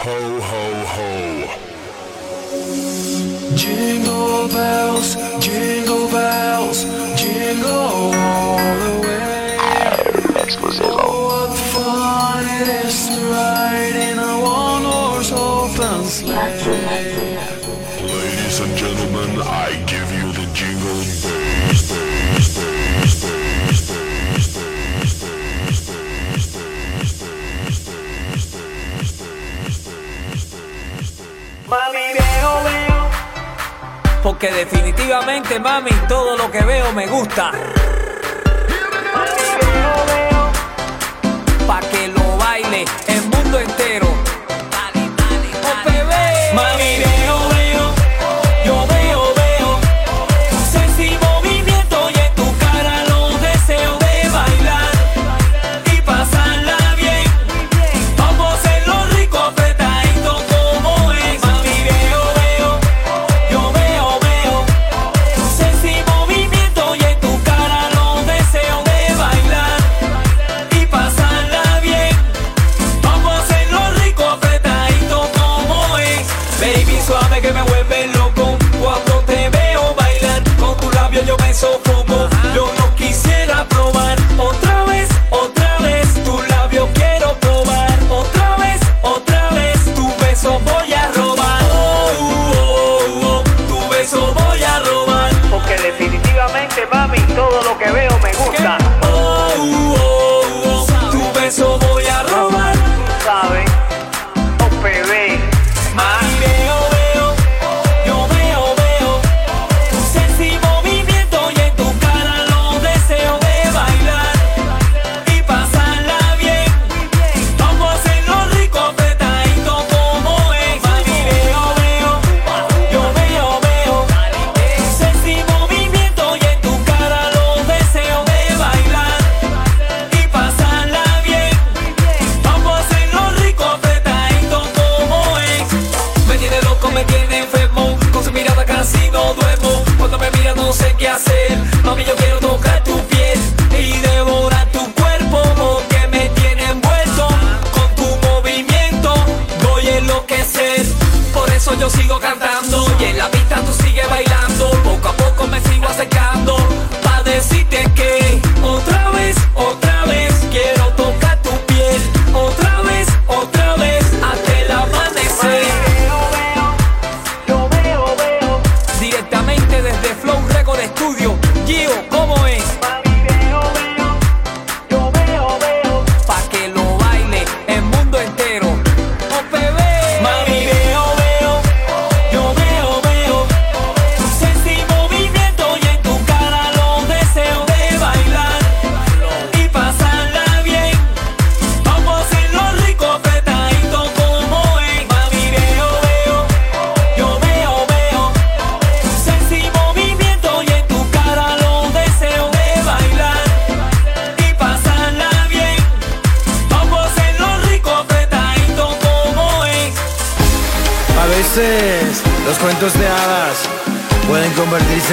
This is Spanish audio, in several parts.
Ho, ho, ho. Jingle bells, jingle bells. porque definitivamente, mami, todo lo que veo me gusta. Pa' que lo baile el mundo entero. Dale, dale, Mami, Mami, todo lo que veo me gusta.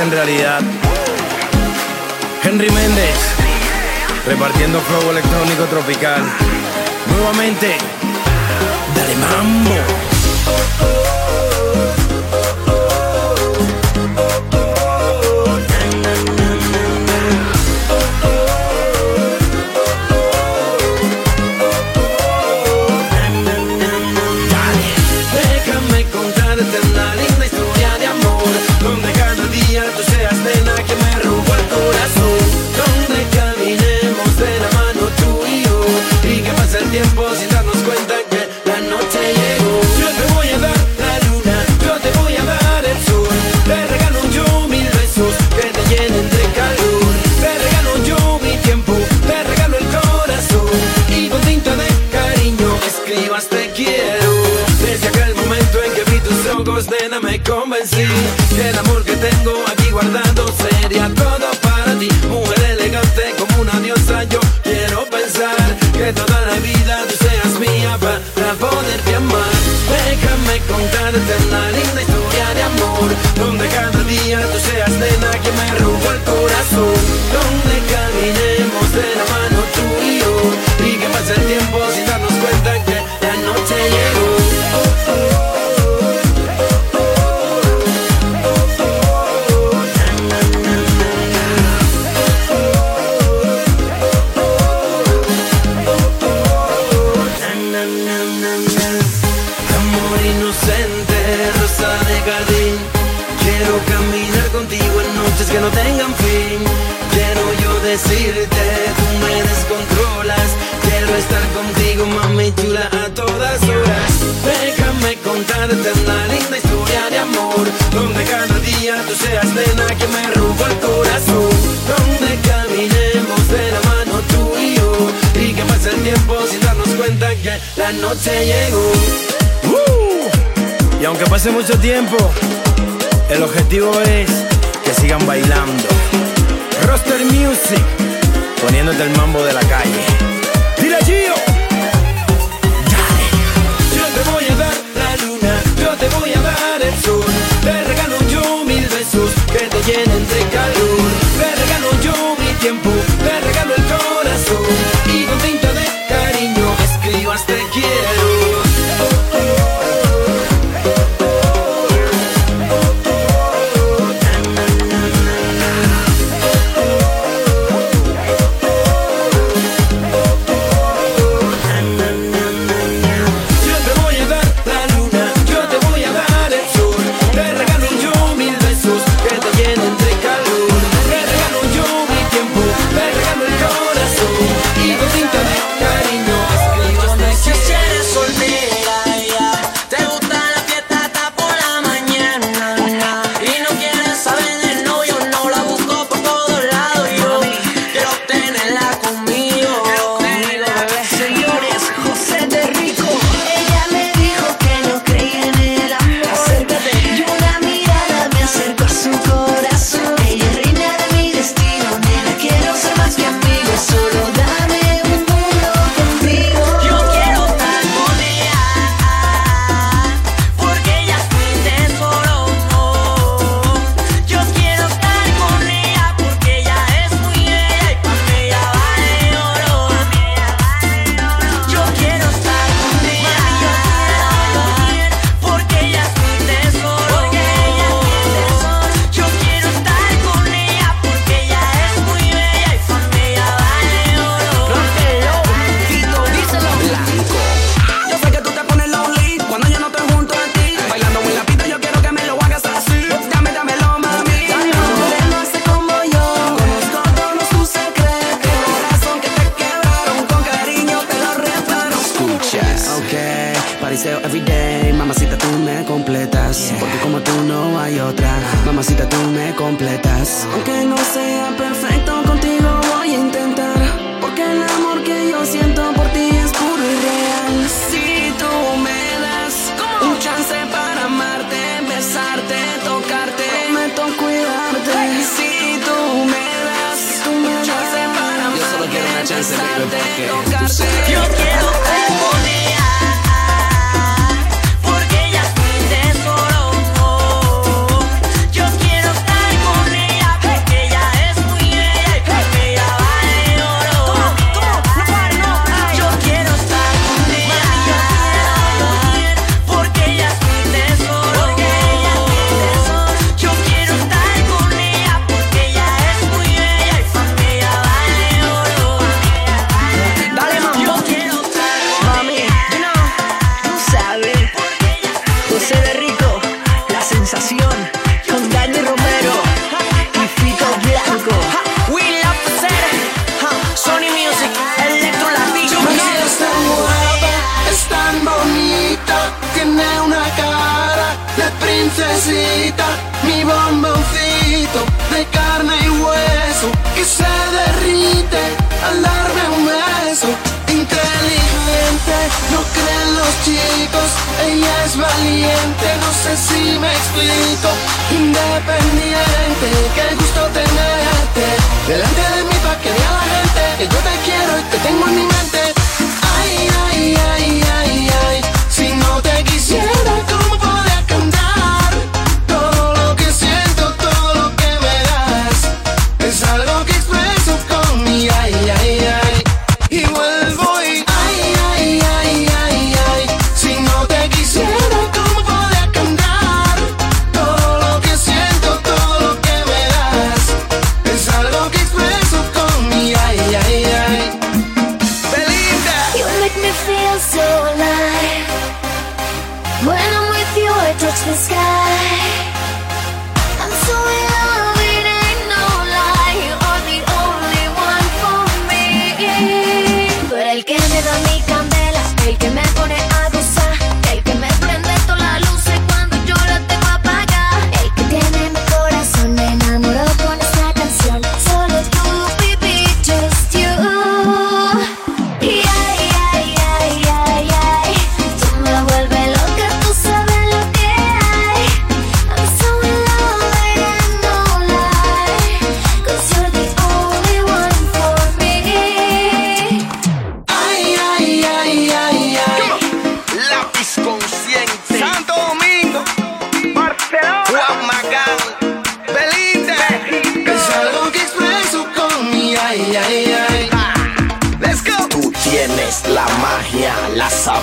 en realidad. Henry Méndez, repartiendo flow electrónico tropical. Nuevamente, dale mambo. tengo aquí guardado sería todo para ti. Mujer elegante como una diosa, yo quiero pensar que toda la vida tú seas mía para poder amar. Déjame contarte una linda historia de amor Donde cada día tú seas nena que me roba el corazón. Donde caminemos de la mano tú y yo Y que pase el tiempo sin darnos cuenta que la noche llegó. Uh. Y aunque pase mucho tiempo El objetivo es que sigan bailando. Roster Music Poniéndote el mambo de la calle. Te voy a dar el sol, te regalo yo mil besos que te llenen de calor. Te regalo yo mi tiempo, te regalo el corazón y con tinta de cariño escribas te quiero. ella es valiente, no sé si me explico. Independiente, qué gusto tenerte. Delante de mí pa' que vea la gente que yo te quiero y te tengo en mi mente. Ay, ay, ay, ay, ay, si no te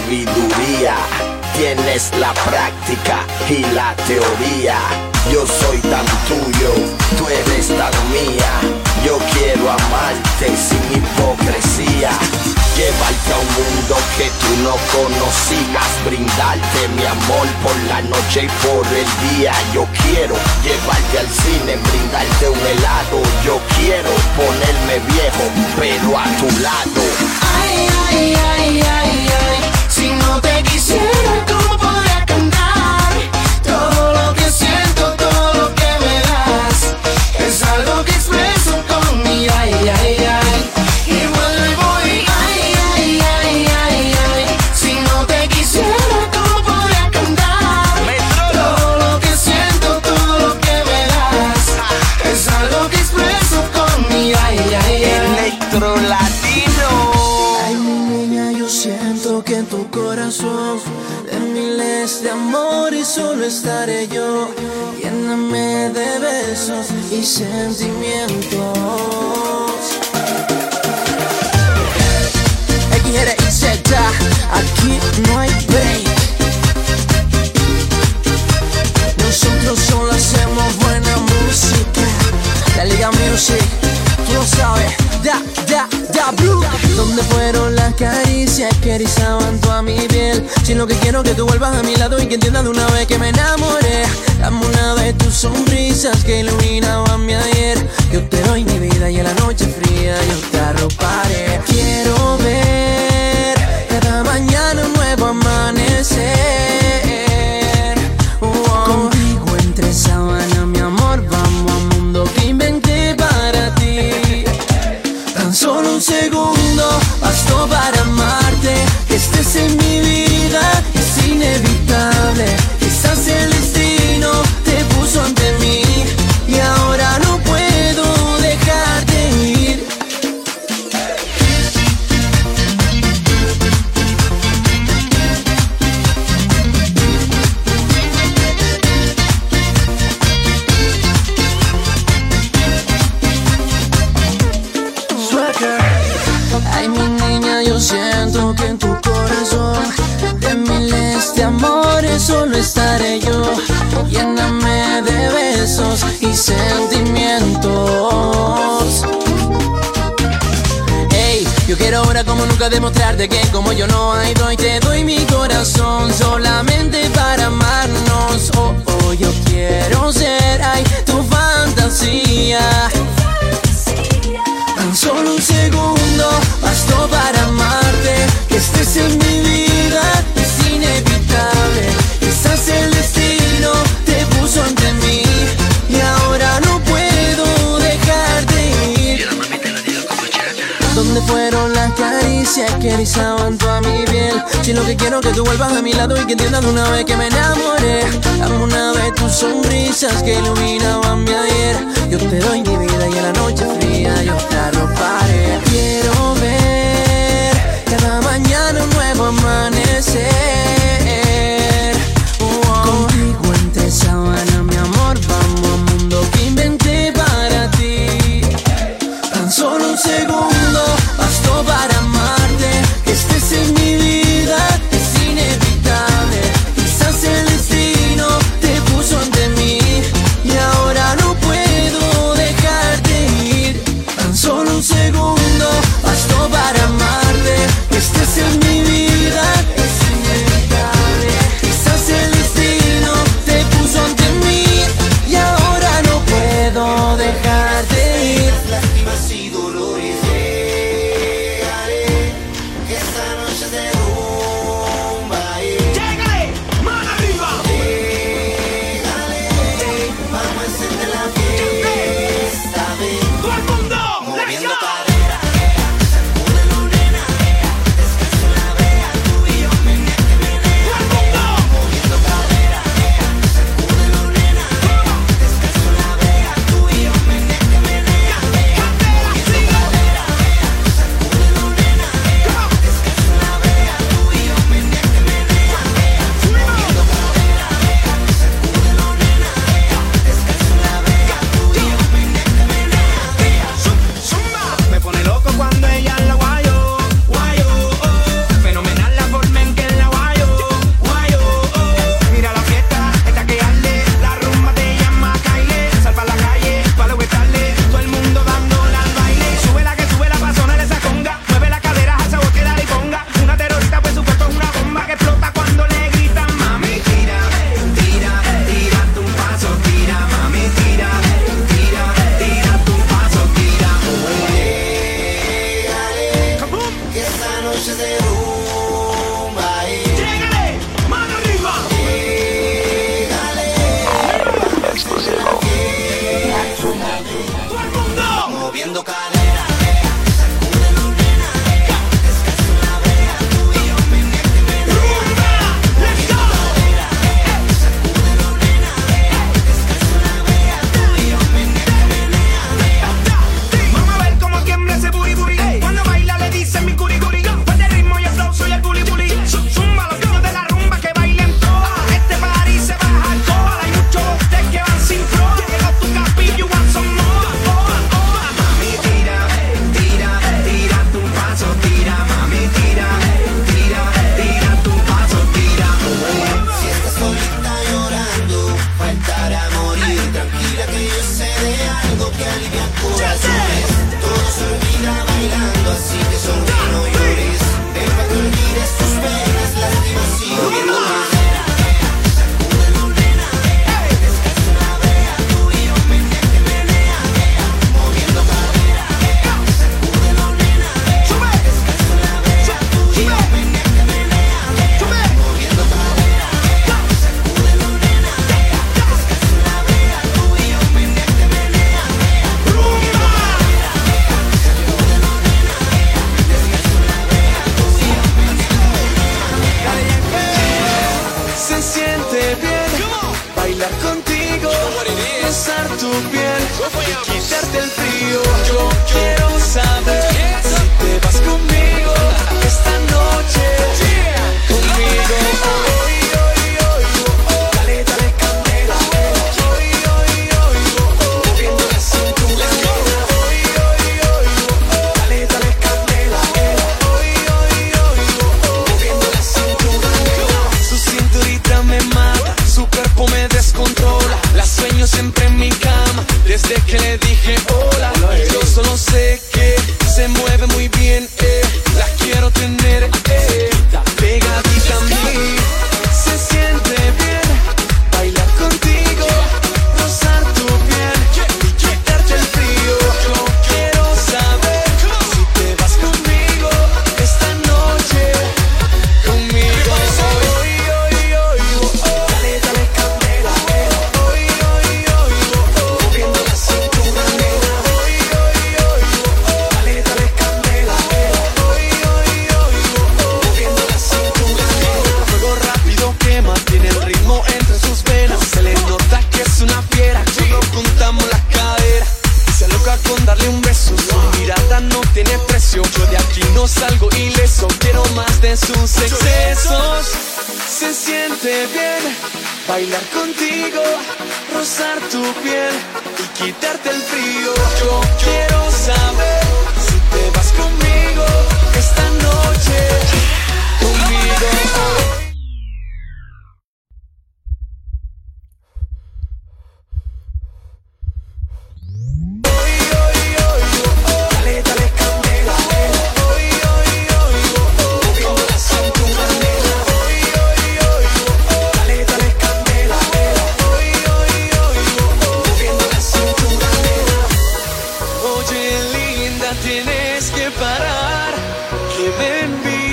sabiduría. Tienes la práctica y la teoría. Yo soy tan tuyo, tú eres tan mía. Yo quiero amarte sin hipocresía. Llevarte a un mundo que tú no conocías, brindarte mi amor por la noche y por el día. Yo quiero llevarte al cine, brindarte un helado. Yo quiero ponerme viejo, pero a tu lado. Ay, ay, ay, ay. No te quisiera, estaré yo. Lléname de besos y sentimientos. XRIZ, aquí no hay break. Nosotros solo hacemos buena música. La Liga Music, tú lo sabes. Da, da, da, blue. ¿Dónde fueron las caricias que erizaban toda mi piel? Si lo que quiero que tú vuelvas a mi lado y que entiendas de una vez que me enamoré. Dame una de tus sonrisas que iluminaban mi ayer. Yo te doy mi vida y en la noche fría yo te arroparé. Quiero ver demostrarte que como yo no hay doy, te doy mi corazón solamente para amarnos. Oh, oh, yo quiero ser, ay, tu fantasía. Tan solo un segundo bastó para amarte. Que estés en mi toda mi piel? Si lo que quiero que tú vuelvas a mi lado y que entiendas una vez que me enamoré. Dame una de tus sonrisas que iluminaban mi ayer. Yo te doy mi vida y en la noche fría yo te arroparé. Quiero ver cada mañana un nuevo amanecer.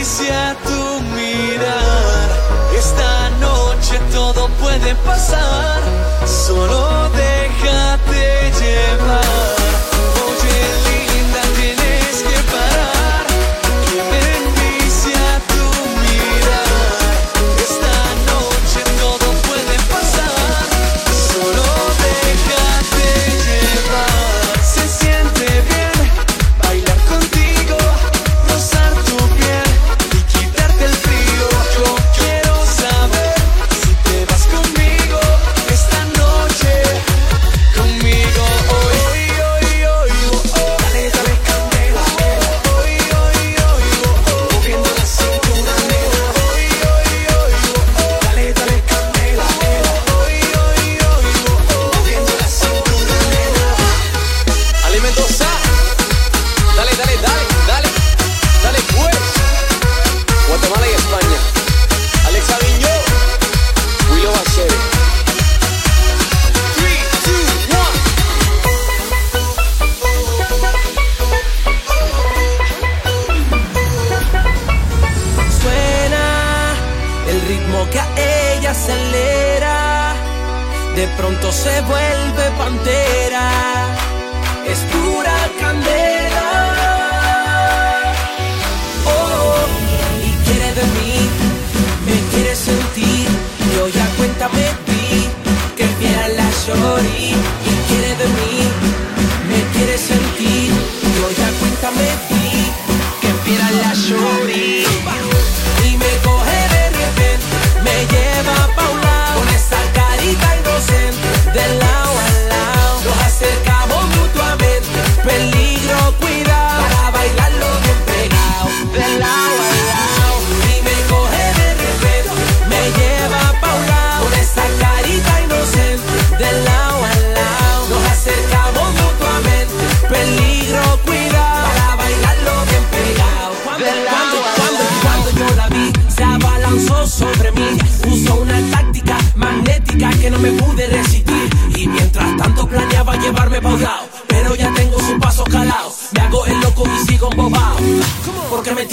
acaricia tu mirar. Esta noche todo puede pasar, solo déjate llevar.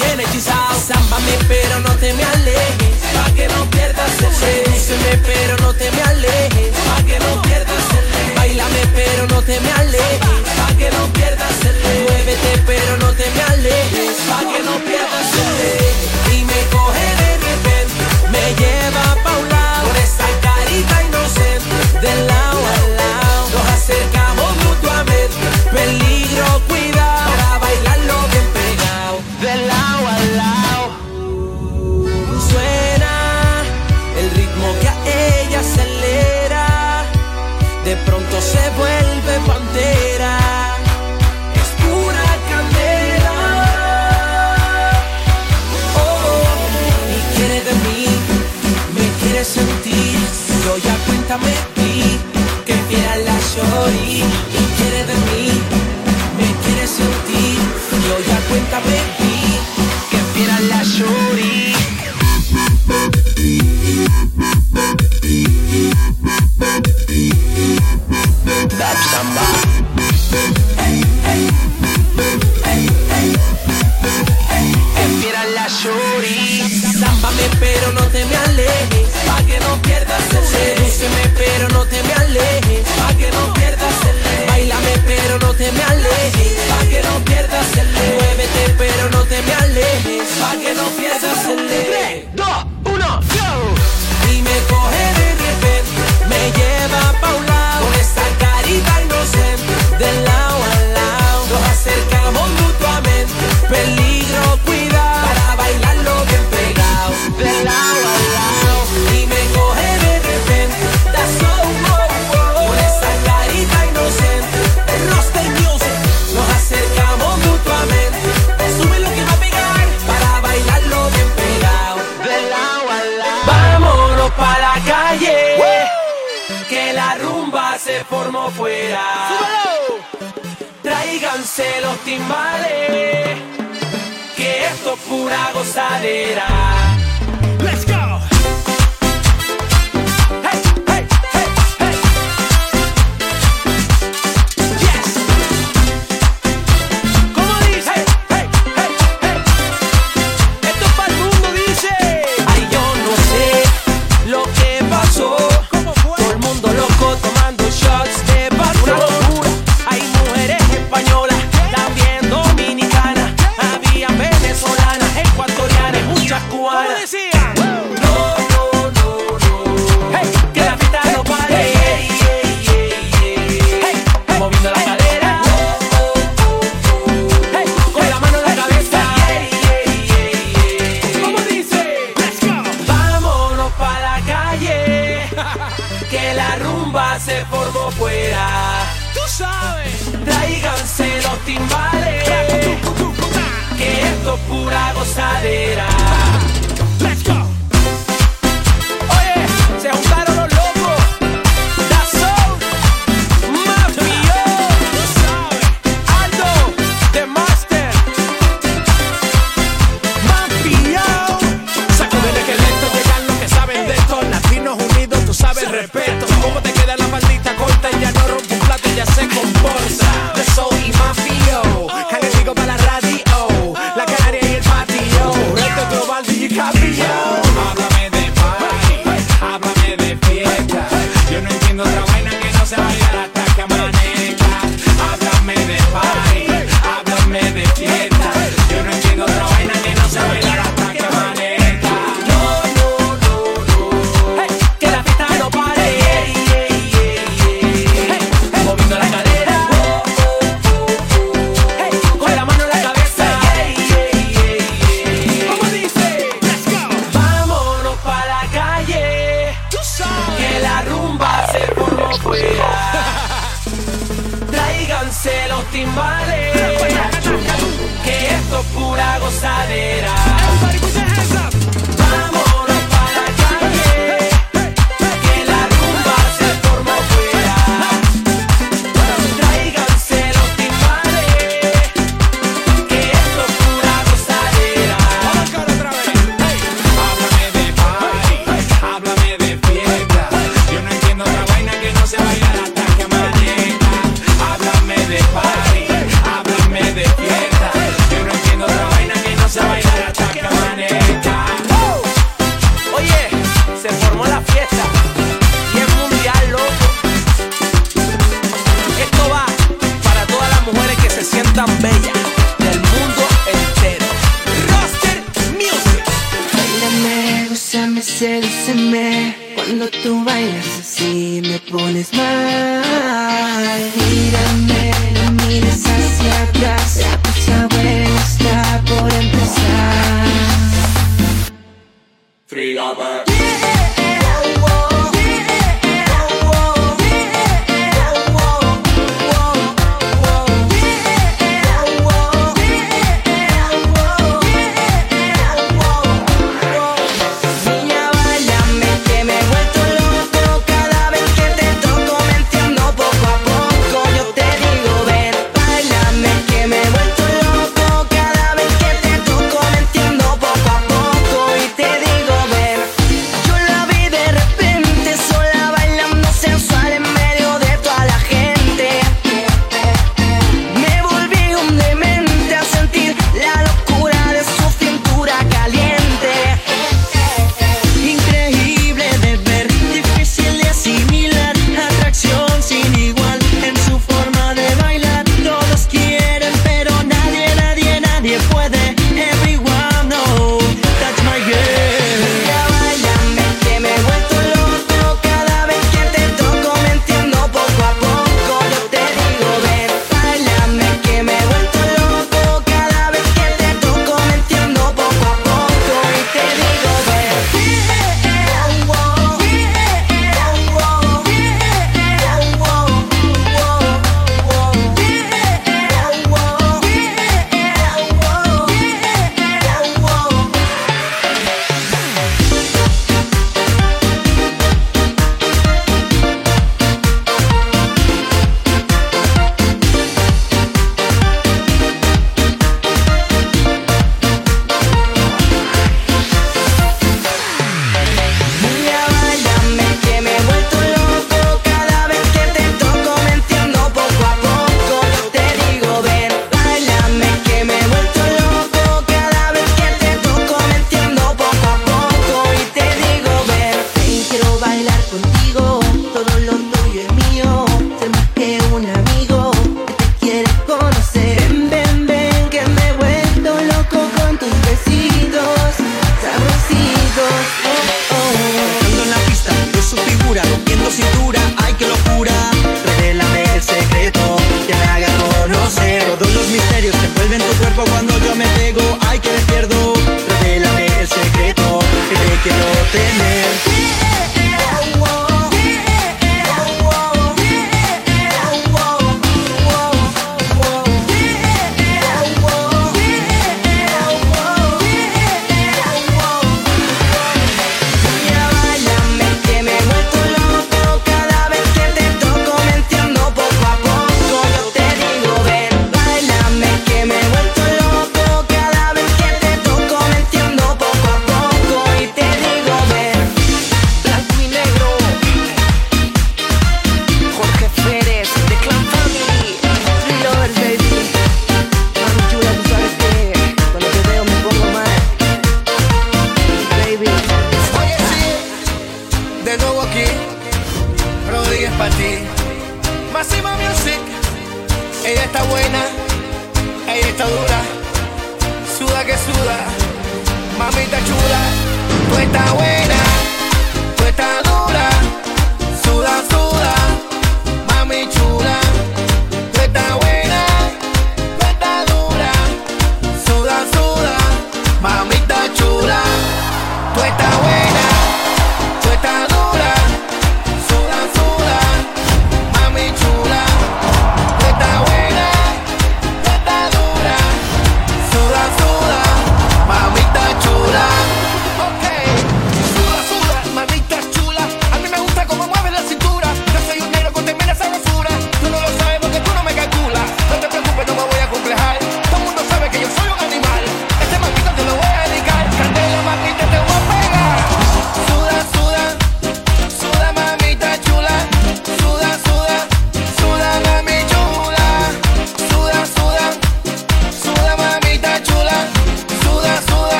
tiene hechizado. Zámbame, pero no te me alejes, pa' que no pierdas el fe. pero no te me alejes. pura gozadera. pones mal. Mírame, no mires hacia atrás. La cosa buena por empezar. Free lover.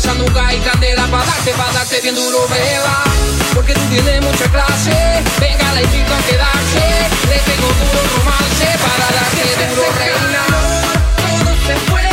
sanduca y candela para darte, para darte bien duro, beba. Porque tú tienes mucha clase, venga la invito a quedarse, le tengo duro romance para darte duro, reina. Todo se puede.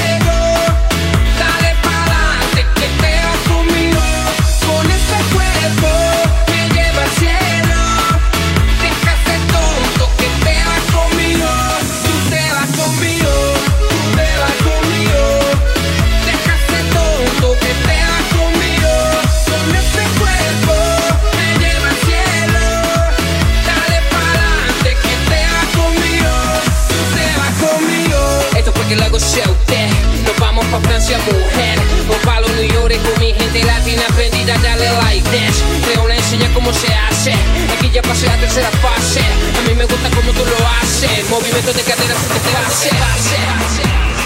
mucha mujer. Pues Opalo New York con mi gente latina aprendida, dale like this. Creo la enseña cómo se hace. Aquí ya pasé la tercera fase. A mí me gusta cómo tú lo haces. Movimiento de cadera sin clase.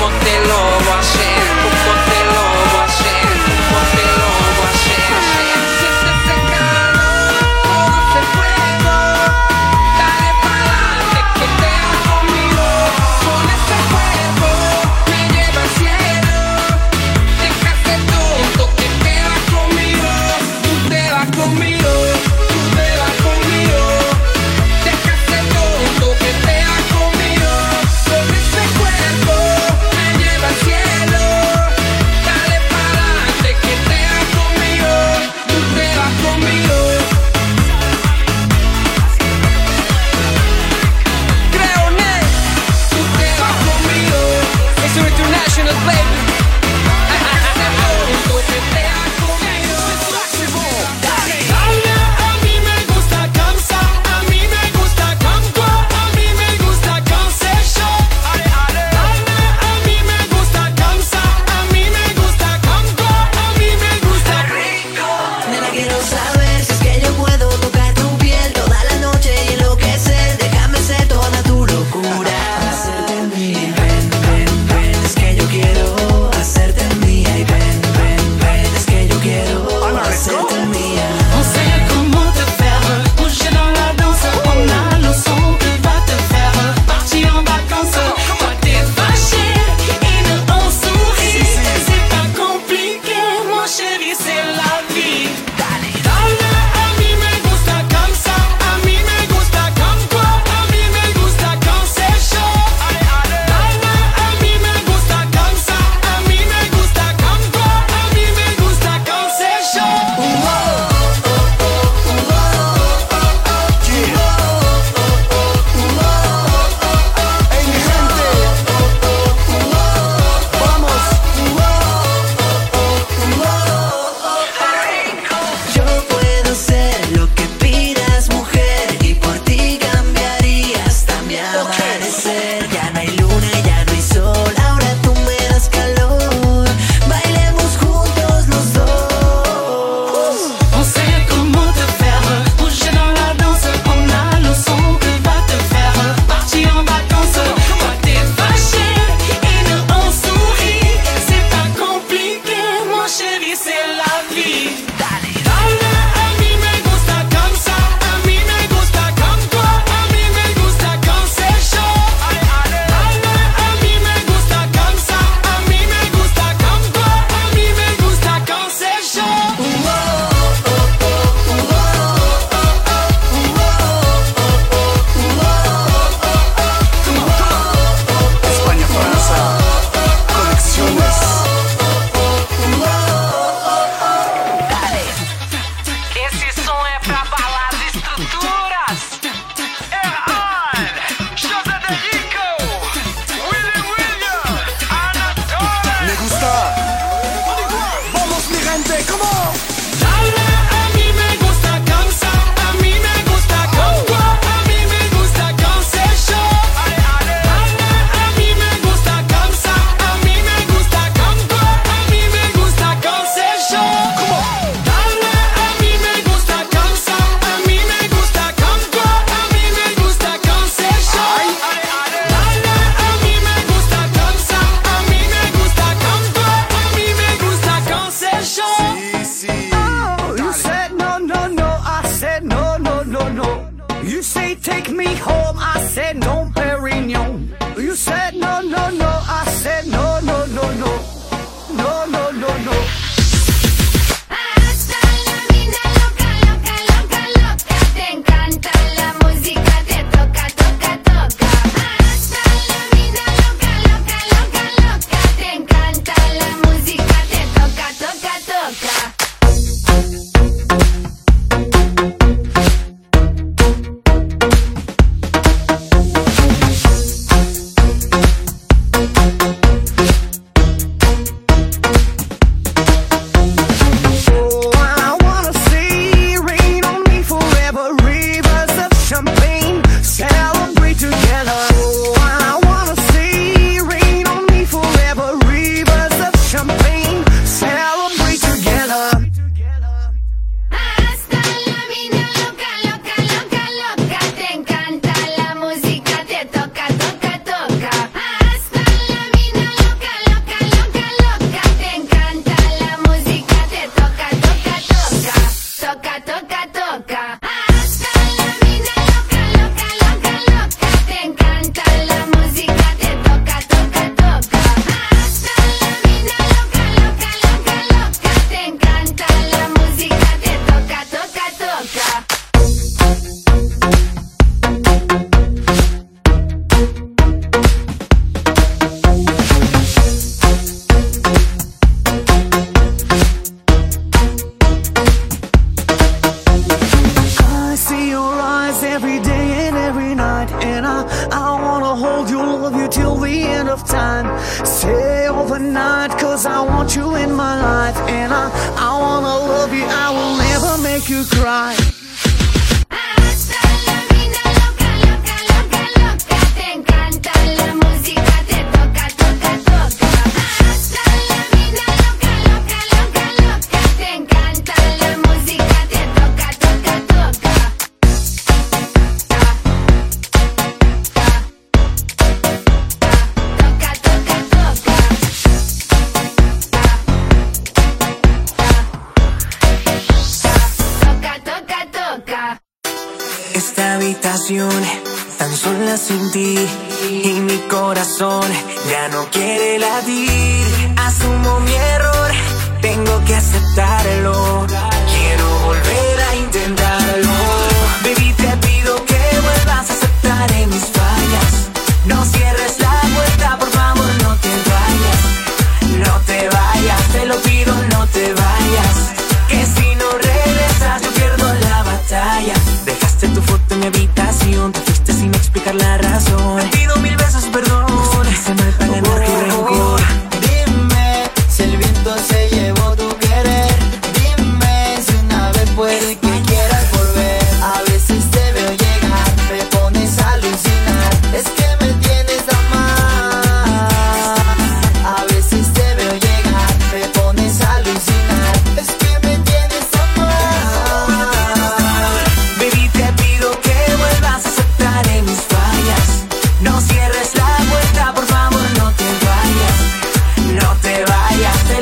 Cómo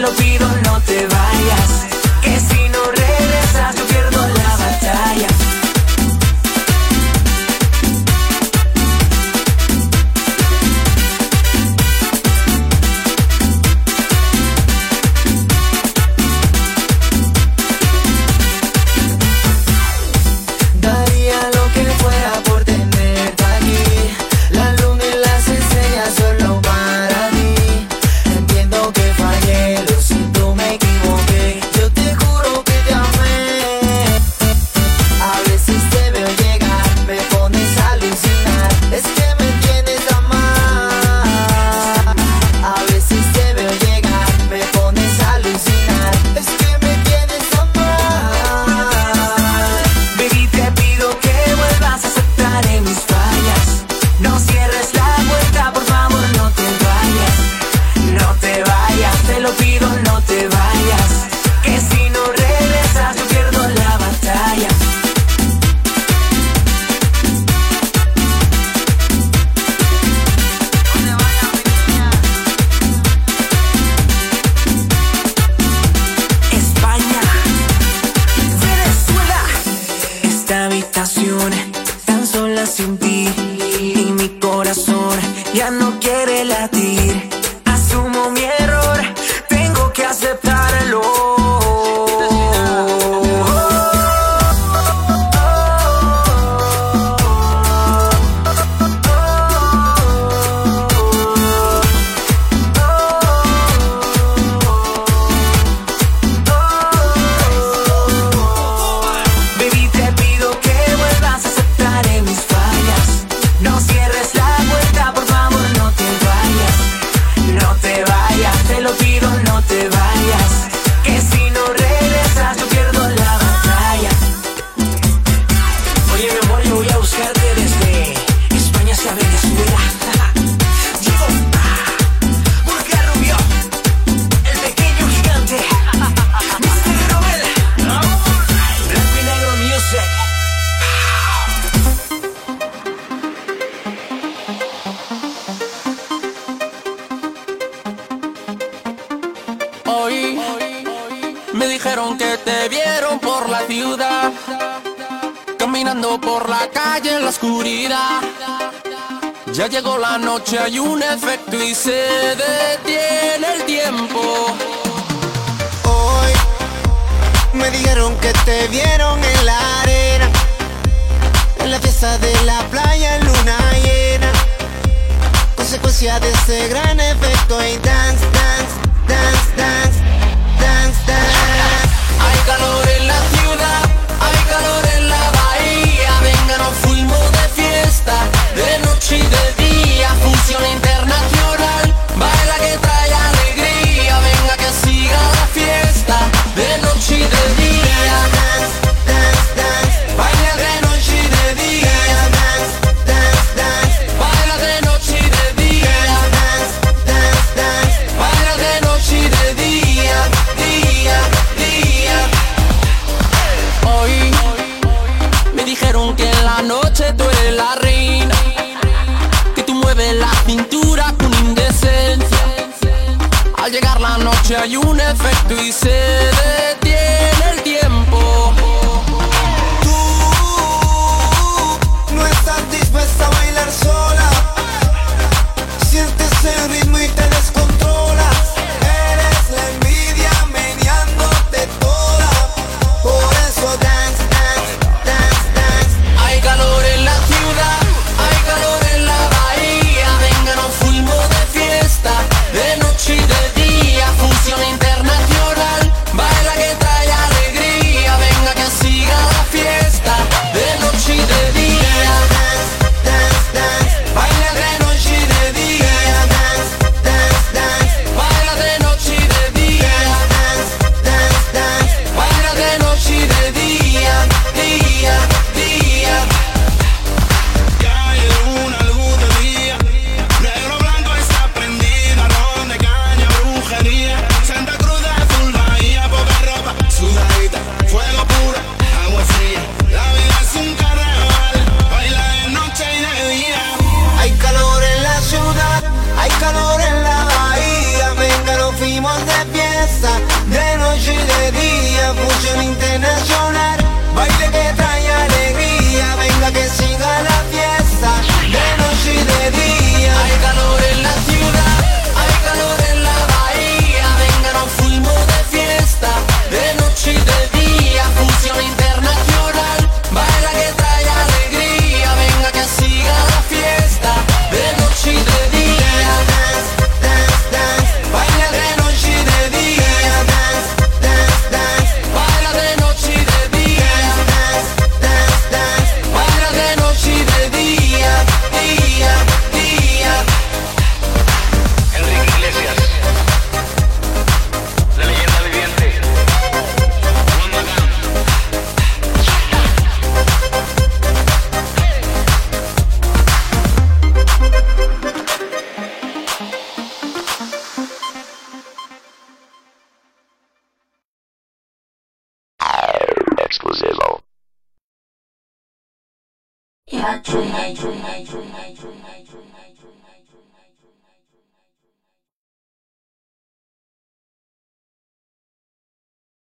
lo pido, no